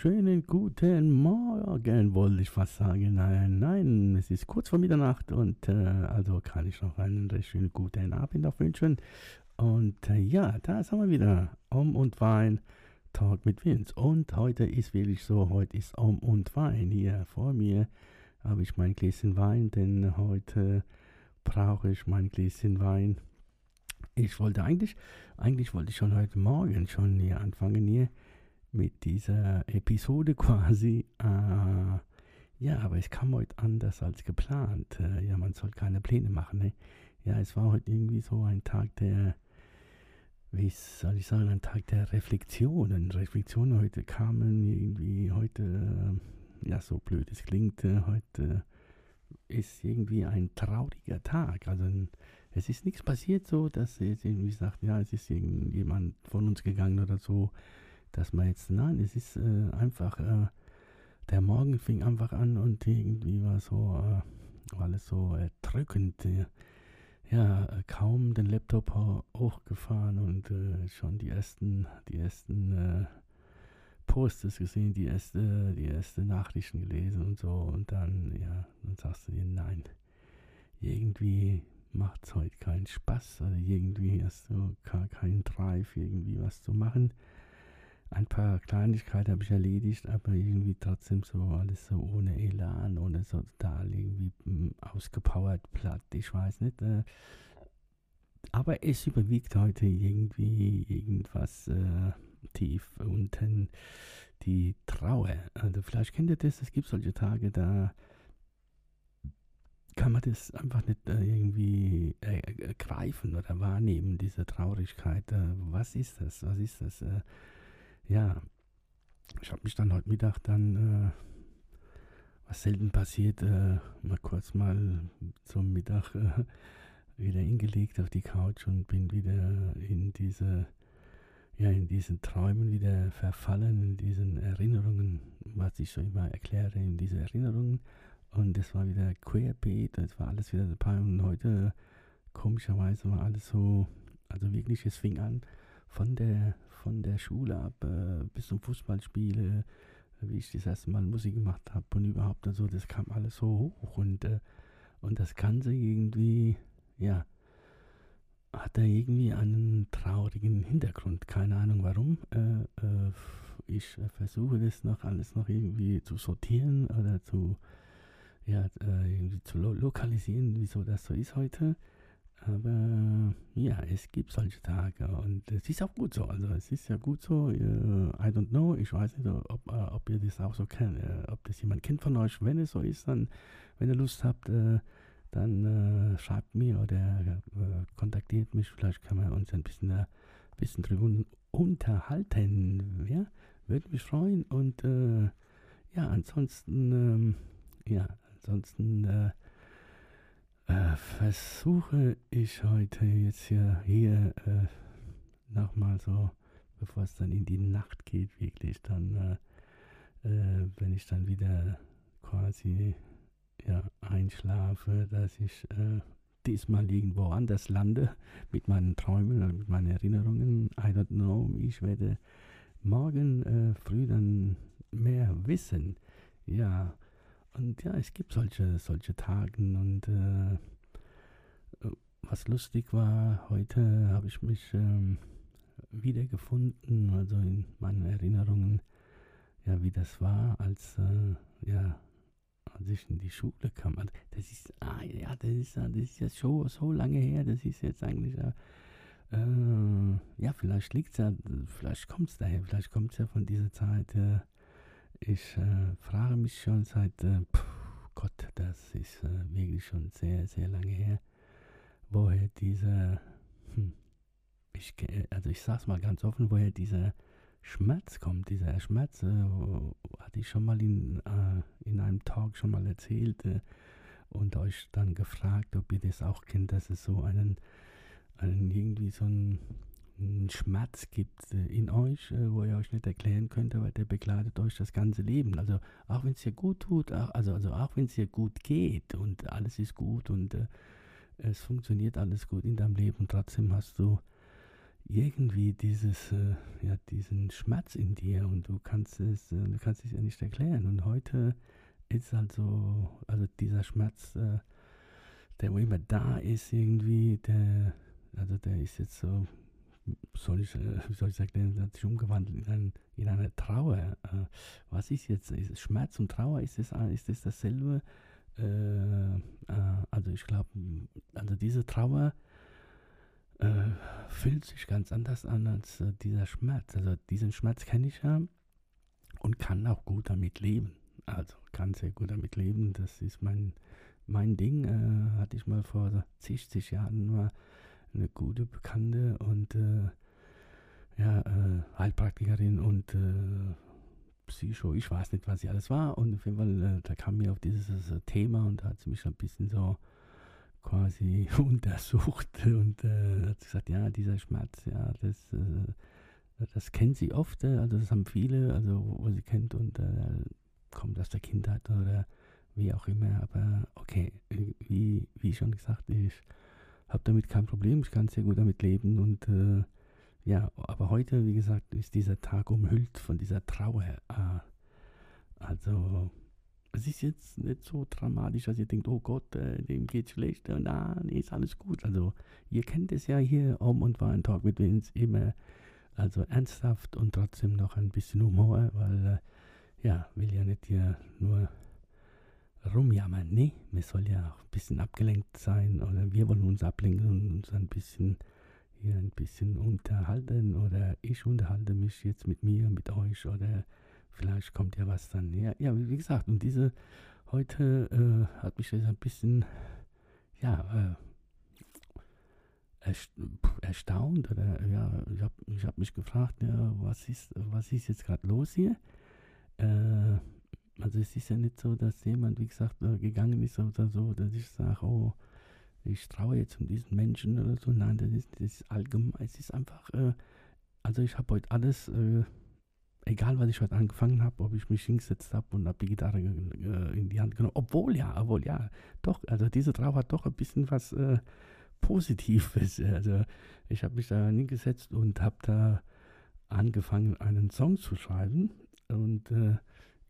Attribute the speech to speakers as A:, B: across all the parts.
A: Schönen guten Morgen, wollte ich fast sagen. Nein, nein, es ist kurz vor Mitternacht und äh, also kann ich noch einen recht schönen guten Abend auch wünschen. Und äh, ja, da sind wir wieder. Om und Wein, Talk mit Vince. Und heute ist wirklich so, heute ist Om und Wein. Hier vor mir habe ich mein Gläschen Wein, denn heute brauche ich mein Gläschen Wein. Ich wollte eigentlich, eigentlich wollte ich schon heute Morgen schon hier anfangen hier mit dieser Episode quasi. Äh, ja, aber es kam heute anders als geplant. Äh, ja, man soll keine Pläne machen. Ne? Ja, es war heute irgendwie so ein Tag der, wie soll ich sagen, ein Tag der Reflexionen. Reflexionen heute kamen irgendwie heute, äh, ja, so blöd es klingt, äh, heute ist irgendwie ein trauriger Tag. Also ein, es ist nichts passiert so, dass jetzt irgendwie sagt, ja, es ist irgendjemand von uns gegangen oder so dass man jetzt, nein, es ist äh, einfach, äh, der Morgen fing einfach an und irgendwie war so, äh, alles so erdrückend. ja, kaum den Laptop hochgefahren und äh, schon die ersten, die ersten äh, Posts gesehen, die erste, die erste Nachrichten gelesen und so und dann, ja, dann sagst du dir, nein, irgendwie macht es heute keinen Spaß, also irgendwie hast du gar keinen Drive, irgendwie was zu machen ein paar Kleinigkeiten habe ich erledigt, aber irgendwie trotzdem so alles so ohne Elan, ohne so total irgendwie hm, ausgepowert, platt, ich weiß nicht. Äh, aber es überwiegt heute irgendwie irgendwas äh, tief unten die Trauer. Also vielleicht kennt ihr das, es gibt solche Tage, da kann man das einfach nicht äh, irgendwie äh, greifen oder wahrnehmen, diese Traurigkeit. Äh, was ist das? Was ist das? Ja, ich habe mich dann heute Mittag dann, äh, was selten passiert, äh, mal kurz mal zum Mittag äh, wieder hingelegt auf die Couch und bin wieder in diese, ja, in diesen Träumen wieder verfallen, in diesen Erinnerungen, was ich so immer erkläre, in diese Erinnerungen. Und es war wieder querbeet, es war alles wieder dabei und heute komischerweise war alles so, also wirklich, es fing an von der von der Schule ab äh, bis zum Fußballspiel, äh, wie ich das erste Mal Musik gemacht habe und überhaupt und so, das kam alles so hoch und, äh, und das Ganze irgendwie, ja, hat da irgendwie einen traurigen Hintergrund. Keine Ahnung warum. Äh, äh, ich versuche das noch alles noch irgendwie zu sortieren oder zu, ja, äh, irgendwie zu lo lokalisieren, wieso das so ist heute. Aber ja, es gibt solche Tage und es ist auch gut so. Also es ist ja gut so. I don't know. Ich weiß nicht, ob, uh, ob ihr das auch so kennt, uh, ob das jemand kennt von euch. Wenn es so ist, dann, wenn ihr Lust habt, dann schreibt mir oder kontaktiert mich. Vielleicht können wir uns ein bisschen, ein bisschen drüber unterhalten. Ja, würde mich freuen. Und ja, ansonsten, ähm, ja, ansonsten äh, versuche ich heute jetzt hier, hier äh, nochmal so, bevor es dann in die Nacht geht, wirklich dann, äh, äh, wenn ich dann wieder quasi ja, einschlafe, dass ich äh, diesmal irgendwo anders lande mit meinen Träumen oder mit meinen Erinnerungen. I don't know. Ich werde morgen äh, früh dann mehr wissen. Ja, und ja, es gibt solche, solche Tagen und äh, was lustig war, heute habe ich mich ähm, wiedergefunden, also in meinen Erinnerungen, ja, wie das war, als, äh, ja, als ich in die Schule kam. Also, das ist, ah, ja, das ist, das ist ja so, so lange her, das ist jetzt eigentlich, äh, äh, ja, vielleicht liegt es ja, vielleicht kommt es daher, vielleicht kommt es ja von dieser Zeit, äh, ich äh, frage mich schon seit, äh, pff, Gott, das ist äh, wirklich schon sehr, sehr lange her, woher dieser, hm, ich, also ich sag's mal ganz offen, woher dieser Schmerz kommt. Dieser Schmerz äh, hatte ich schon mal in, äh, in einem Talk schon mal erzählt. Äh, und euch dann gefragt, ob ihr das auch kennt, dass es so einen, einen irgendwie so einen, einen Schmerz gibt äh, in euch, äh, wo ihr euch nicht erklären könnt, aber der begleitet euch das ganze Leben. Also auch wenn es dir gut tut, also, also auch wenn es dir gut geht und alles ist gut und äh, es funktioniert alles gut in deinem Leben trotzdem hast du irgendwie dieses, äh, ja, diesen Schmerz in dir und du kannst es, äh, du kannst es ja nicht erklären. Und heute ist also, also dieser Schmerz, äh, der wo immer da ist, irgendwie, der, also der ist jetzt so, soll ich, äh, wie soll ich sagen, hat sich umgewandelt in, ein, in eine Trauer. Äh, was ist jetzt? Ist Schmerz und Trauer, ist das, ist das dasselbe? Äh, also ich glaube, also diese Trauer äh, fühlt sich ganz anders an als äh, dieser Schmerz. Also diesen Schmerz kenne ich ja und kann auch gut damit leben. Also kann sehr gut damit leben. Das ist mein, mein Ding. Äh, hatte ich mal vor 60 Jahren mal eine gute Bekannte und äh, ja, äh, Heilpraktikerin und äh, Psycho, ich weiß nicht, was sie alles war. Und auf jeden Fall, äh, da kam mir auf dieses äh, Thema und da hat sie mich ein bisschen so quasi untersucht und hat gesagt, ja, dieser Schmerz, ja, das das kennt sie oft, also das haben viele, also wo sie kennt und äh, kommt aus der Kindheit oder wie auch immer. Aber okay, wie, wie schon gesagt, ich habe damit kein Problem, ich kann sehr gut damit leben und äh, ja, aber heute, wie gesagt, ist dieser Tag umhüllt von dieser Trauer. Äh, also es ist jetzt nicht so dramatisch, dass ihr denkt, oh Gott, äh, dem geht schlecht und ah, nee, ist alles gut. Also ihr kennt es ja hier, um und war ein Talk mit uns immer, also ernsthaft und trotzdem noch ein bisschen Humor, weil äh, ja, will ja nicht hier nur rumjammern. Nee, wir soll ja auch ein bisschen abgelenkt sein oder wir wollen uns ablenken und uns ein bisschen hier ein bisschen unterhalten oder ich unterhalte mich jetzt mit mir, mit euch oder vielleicht kommt ja was dann. Ja, ja wie gesagt, und diese heute äh, hat mich das ein bisschen, ja, äh, erstaunt oder ja, ich habe ich hab mich gefragt, ja, was ist, was ist jetzt gerade los hier? Äh, also es ist ja nicht so, dass jemand, wie gesagt, gegangen ist oder so, dass ich sage, oh, ich traue jetzt um diesen Menschen oder so. Nein, das ist, das ist allgemein, es ist einfach, äh, also ich habe heute alles, äh, egal was ich heute angefangen habe, ob ich mich hingesetzt habe und habe die Gitarre äh, in die Hand genommen, obwohl ja, obwohl ja, doch, also diese Trauer hat doch ein bisschen was äh, Positives. Also ich habe mich da hingesetzt und habe da angefangen, einen Song zu schreiben und äh,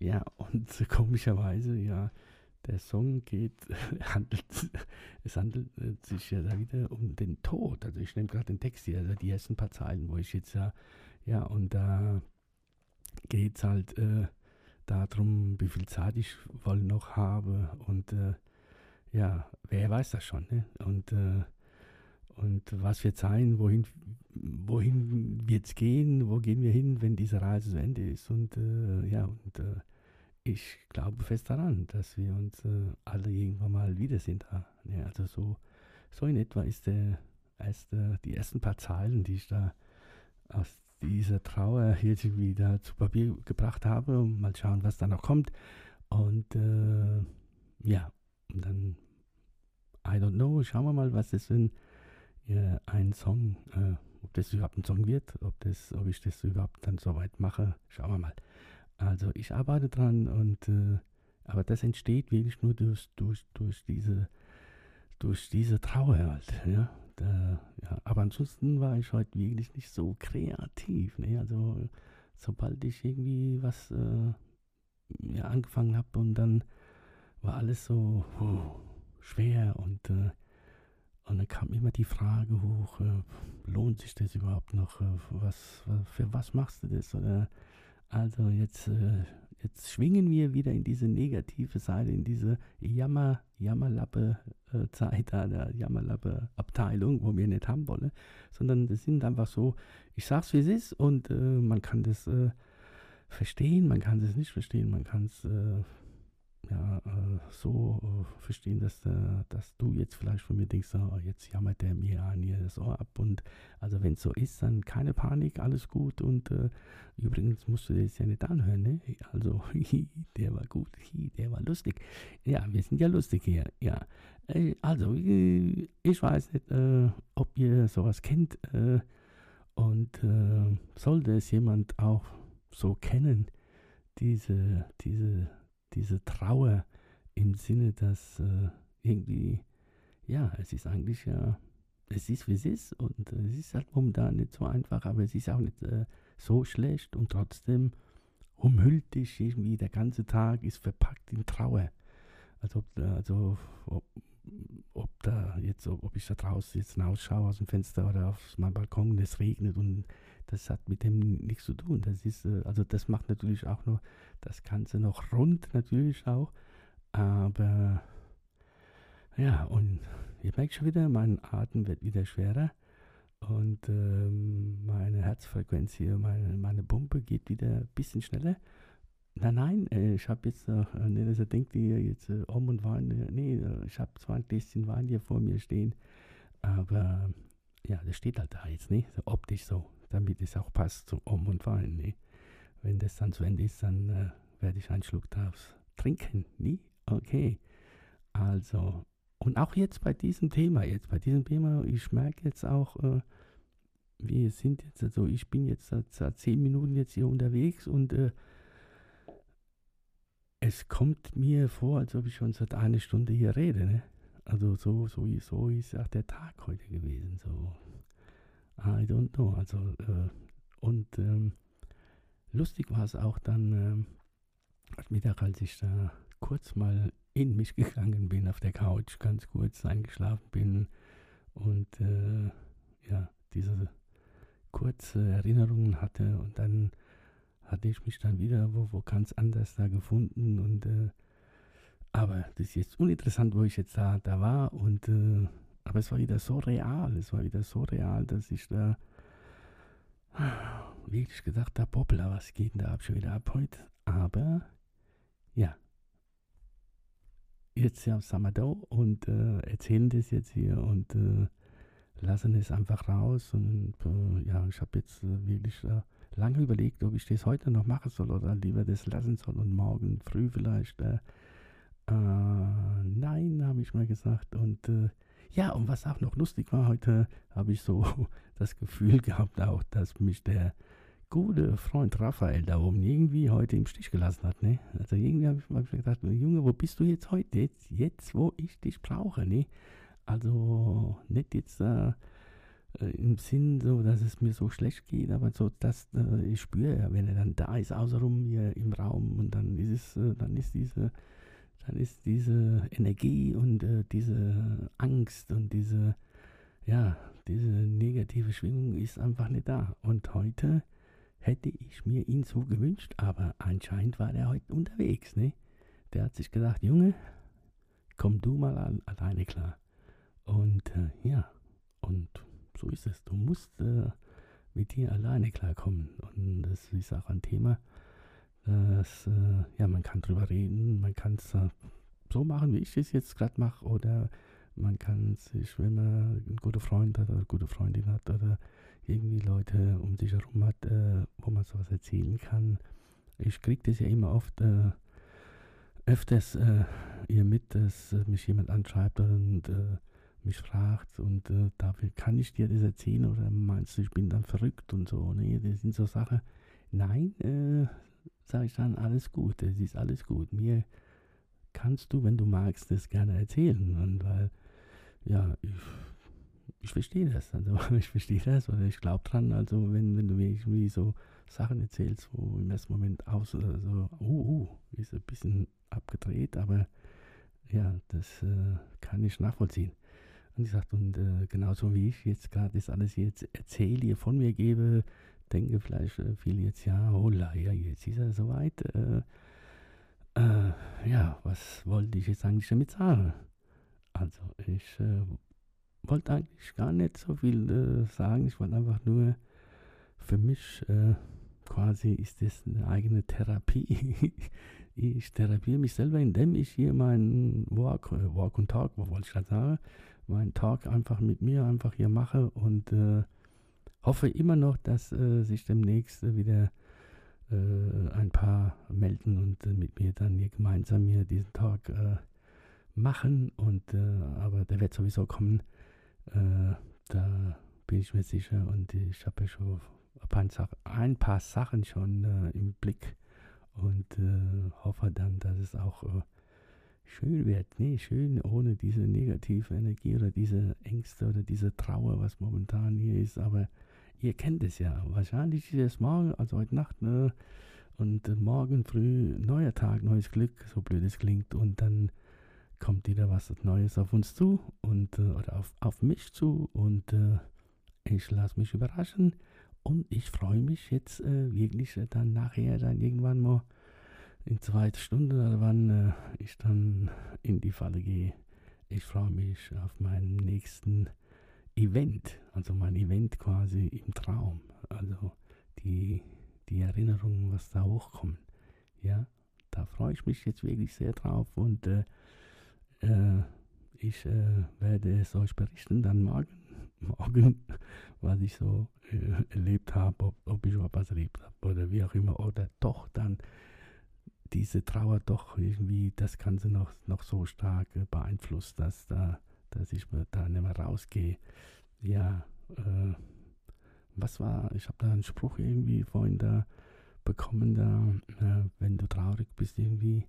A: ja, und komischerweise, ja, der Song geht, handelt, es handelt äh, sich ja da wieder um den Tod. Also ich nehme gerade den Text hier, also die ersten paar Zeilen, wo ich jetzt ja, ja, und da geht es halt äh, darum, wie viel Zeit ich wohl noch habe und äh, ja, wer weiß das schon, ne? Und äh, und was wird sein, wohin, wohin wird es gehen, wo gehen wir hin, wenn diese Reise zu Ende ist. Und äh, ja, und äh, ich glaube fest daran, dass wir uns äh, alle irgendwann mal wiedersehen. Da. Ja, also so, so in etwa ist der erste, die ersten paar Zeilen, die ich da aus dieser Trauer jetzt wieder zu Papier gebracht habe mal schauen, was da noch kommt. Und äh, ja, und dann, I don't know, schauen wir mal, was das sind äh, ein Song, äh, ob das überhaupt ein Song wird, ob, das, ob ich das überhaupt dann so weit mache, schauen wir mal. Also ich arbeite dran und äh, aber das entsteht wirklich nur durch, durch, durch diese durch diese Trauer halt, ja. Da, ja. Aber ansonsten war ich heute wirklich nicht so kreativ. Ne? Also sobald ich irgendwie was äh, ja, angefangen habe und dann war alles so oh, schwer und äh, und dann kam immer die Frage hoch, äh, lohnt sich das überhaupt noch? Äh, was, für was machst du das? Oder, also jetzt, äh, jetzt schwingen wir wieder in diese negative Seite, in diese Jammer, Jammerlappe-Zeit, äh, der Jammerlappe-Abteilung, wo wir nicht haben wollen, sondern das sind einfach so, ich sag's wie es ist und äh, man kann das äh, verstehen, man kann es nicht verstehen, man kann es ja, äh, so äh, verstehen, dass, äh, dass du jetzt vielleicht von mir denkst, oh, jetzt jammert der mir an hier das Ohr ab. Und also wenn es so ist, dann keine Panik, alles gut. Und äh, übrigens musst du das ja nicht anhören, ne? Also, der war gut, der war lustig. Ja, wir sind ja lustig hier, ja. Äh, also, äh, ich weiß nicht, ob ihr sowas kennt. und sollte es jemand auch so kennen, diese, diese diese Trauer im Sinne, dass äh, irgendwie, ja, es ist eigentlich ja, es ist wie es ist und äh, es ist halt momentan nicht so einfach, aber es ist auch nicht äh, so schlecht und trotzdem umhüllt dich irgendwie der ganze Tag, ist verpackt in Trauer. Also, also ob, ob da jetzt, ob ich da draußen jetzt hinausschaue aus dem Fenster oder auf meinem Balkon es regnet und das hat mit dem nichts zu tun. Das ist, äh, also das macht natürlich auch noch das Ganze noch rund, natürlich auch. Aber ja, und ihr merkt schon wieder, mein Atem wird wieder schwerer und ähm, meine Herzfrequenz hier, meine, meine Pumpe geht wieder ein bisschen schneller. Nein, nein, äh, ich habe jetzt, äh, nicht, dass er denkt, ihr jetzt äh, Om und Wein, äh, nee, äh, ich habe zwar ein Gläschen Wein hier vor mir stehen, aber ja, das steht halt da jetzt, nicht, so optisch so damit es auch passt zu Um und Wein. Ne? Wenn das dann zu Ende ist, dann äh, werde ich einen Schluck daraus trinken. Nie? Okay. Also, und auch jetzt bei diesem Thema, jetzt bei diesem Thema, ich merke jetzt auch, äh, wir sind jetzt, also ich bin jetzt seit, seit zehn Minuten jetzt hier unterwegs und äh, es kommt mir vor, als ob ich schon seit einer Stunde hier rede. Ne? Also so, so, so ist auch der Tag heute gewesen. So I don't know. Also, äh, und ähm, lustig war es auch dann ähm, heute Mittag, als ich da kurz mal in mich gegangen bin auf der Couch, ganz kurz eingeschlafen bin und äh, ja, diese kurze Erinnerungen hatte und dann hatte ich mich dann wieder wo, wo ganz anders da gefunden und äh, aber das ist jetzt uninteressant, wo ich jetzt da, da war und äh, aber es war wieder so real, es war wieder so real, dass ich da wirklich gedacht habe, hoppla, was geht denn da ab, schon wieder ab heute? Aber, ja, jetzt ja Samadau und äh, erzählen das jetzt hier und äh, lassen es einfach raus. Und äh, ja, ich habe jetzt äh, wirklich äh, lange überlegt, ob ich das heute noch machen soll oder lieber das lassen soll und morgen früh vielleicht. Äh, nein, habe ich mal gesagt. Und ja, und was auch noch lustig war, heute habe ich so das Gefühl gehabt auch, dass mich der gute Freund Raphael da oben irgendwie heute im Stich gelassen hat. Ne? Also irgendwie habe ich mal gedacht, Junge, wo bist du jetzt heute? Jetzt, jetzt wo ich dich brauche. Ne? Also nicht jetzt äh, äh, im Sinn so, dass es mir so schlecht geht, aber so, dass äh, ich spüre, wenn er dann da ist, außenrum hier im Raum und dann ist es, äh, dann ist diese dann ist diese Energie und äh, diese Angst und diese, ja, diese negative Schwingung ist einfach nicht da. Und heute hätte ich mir ihn so gewünscht, aber anscheinend war der heute unterwegs, ne? Der hat sich gedacht, Junge, komm du mal an, alleine klar. Und äh, ja, und so ist es. Du musst äh, mit dir alleine klarkommen. Und das ist auch ein Thema, das, äh, ja, man kann drüber reden, man kann es äh, so machen, wie ich es jetzt gerade mache, oder man kann sich, wenn man einen guten Freund hat oder gute Freundin hat oder irgendwie Leute um sich herum hat, äh, wo man sowas erzählen kann. Ich kriege das ja immer oft äh, öfters äh, ihr mit, dass mich jemand anschreibt und äh, mich fragt und dafür kann ich dir das erzählen oder meinst du, ich bin dann verrückt und so. Nee, das sind so Sachen. Nein, sage ich dann, alles gut, es ist alles gut. Mir kannst du, wenn du magst, das gerne erzählen. Und weil, ja, ich, ich verstehe das. Also ich verstehe das oder ich glaube dran. Also wenn, wenn du mir irgendwie so Sachen erzählst, wo im ersten Moment aus, so, uh, uh, ist ein bisschen abgedreht, aber ja, das äh, kann ich nachvollziehen. Und ich sagte, und äh, genauso wie ich jetzt gerade das alles jetzt erzähle, hier von mir gebe, denke vielleicht äh, viele jetzt, ja, hola, ja, jetzt ist er soweit. Äh, äh, ja, was wollte ich jetzt eigentlich damit sagen? Also, ich äh, wollte eigentlich gar nicht so viel äh, sagen. Ich wollte einfach nur, für mich äh, quasi ist das eine eigene Therapie, ich therapiere mich selber, indem ich hier meinen Walk, Walk und Talk, wo wollte ich gerade sagen, meinen Talk einfach mit mir einfach hier mache und hoffe immer noch, dass äh, sich demnächst wieder äh, ein paar melden und äh, mit mir dann hier gemeinsam hier diesen Talk äh, machen. Und aber der wird sowieso kommen. da bin ich mir sicher und ich habe ja schon ein paar Sachen schon im Blick und hoffe dann, dass es auch schön wird. Nee, schön ohne diese negative Energie oder diese Ängste oder diese Trauer, was momentan hier ist. Aber ihr kennt es ja. Wahrscheinlich ist es morgen, also heute Nacht, ne? Und äh, morgen früh, neuer Tag, neues Glück, so blöd es klingt. Und dann kommt wieder was Neues auf uns zu und äh, oder auf, auf mich zu. Und äh, ich lasse mich überraschen. Und ich freue mich jetzt äh, wirklich dann nachher dann irgendwann mal in zweiter Stunde, oder wann äh, ich dann in die Falle gehe. Ich freue mich auf meinen nächsten Event, also mein Event quasi im Traum. Also die, die Erinnerungen, was da hochkommen. Ja, da freue ich mich jetzt wirklich sehr drauf und äh, äh, ich äh, werde es euch berichten dann morgen, morgen was ich so äh, erlebt habe, ob, ob ich was erlebt habe oder wie auch immer, oder doch dann diese Trauer doch irgendwie das Ganze noch, noch so stark äh, beeinflusst, dass da dass ich da nicht mehr rausgehe. Ja, äh, was war, ich habe da einen Spruch irgendwie vorhin da bekommen, da, äh, wenn du traurig bist irgendwie,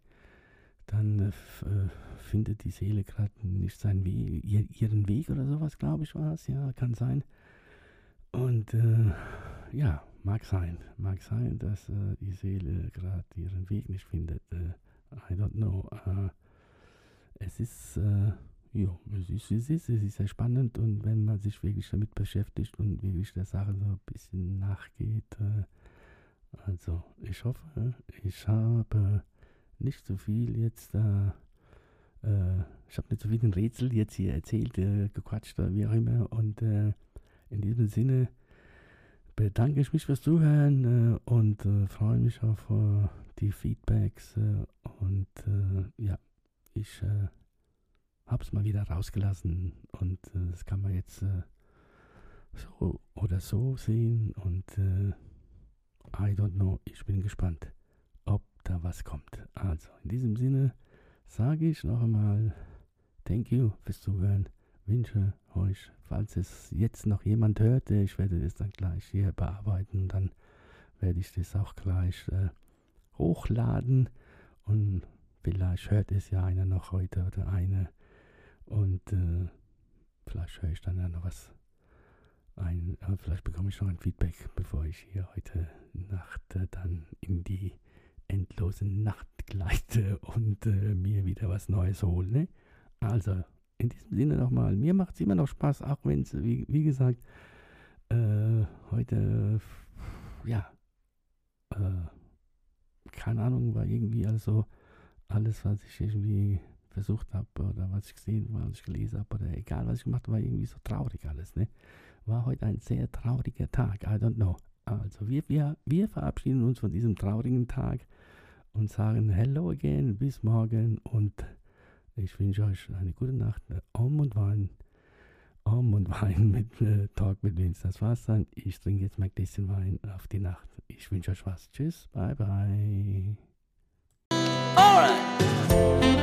A: dann äh, äh findet die Seele gerade nicht seinen Weg, ihren Weg oder sowas, glaube ich war es, ja, kann sein. Und äh, ja, mag sein, mag sein, dass äh, die Seele gerade ihren Weg nicht findet. I don't know. es ist ja, es ist, es ist, es ist sehr spannend und wenn man sich wirklich damit beschäftigt und wirklich der Sache so ein bisschen nachgeht, äh, also ich hoffe, ich habe nicht so viel jetzt, äh, äh, ich habe nicht so viel ein Rätsel jetzt hier erzählt, äh, gequatscht oder wie auch immer und äh, in diesem Sinne bedanke ich mich fürs Zuhören äh, und freue mich auf die Feedbacks und ja, ich habe es mal wieder rausgelassen und äh, das kann man jetzt äh, so oder so sehen und äh, I don't know, ich bin gespannt, ob da was kommt. Also in diesem Sinne sage ich noch einmal Thank you fürs Zuhören. Wünsche euch, falls es jetzt noch jemand hört, ich werde das dann gleich hier bearbeiten, dann werde ich das auch gleich äh, hochladen und vielleicht hört es ja einer noch heute oder eine und äh, vielleicht höre ich dann ja noch was ein, äh, vielleicht bekomme ich noch ein Feedback, bevor ich hier heute Nacht äh, dann in die endlose Nacht gleite und äh, mir wieder was Neues hole. Ne? Also, in diesem Sinne nochmal, mir macht es immer noch Spaß, auch wenn es, wie, wie, gesagt, äh, heute, ja, äh, keine Ahnung, war irgendwie also alles, was ich irgendwie versucht habe oder was ich gesehen habe, was ich gelesen habe oder egal was ich gemacht war irgendwie so traurig alles. Ne? War heute ein sehr trauriger Tag. I don't know. Also wir, wir, wir verabschieden uns von diesem traurigen Tag und sagen Hello again, bis morgen und ich wünsche euch eine gute Nacht. Om und Wein. Om und Wein mit äh, Talk mit Vince. Das war's dann. Ich trinke jetzt mein Gläschen Wein auf die Nacht. Ich wünsche euch was. Tschüss. Bye bye. Alright.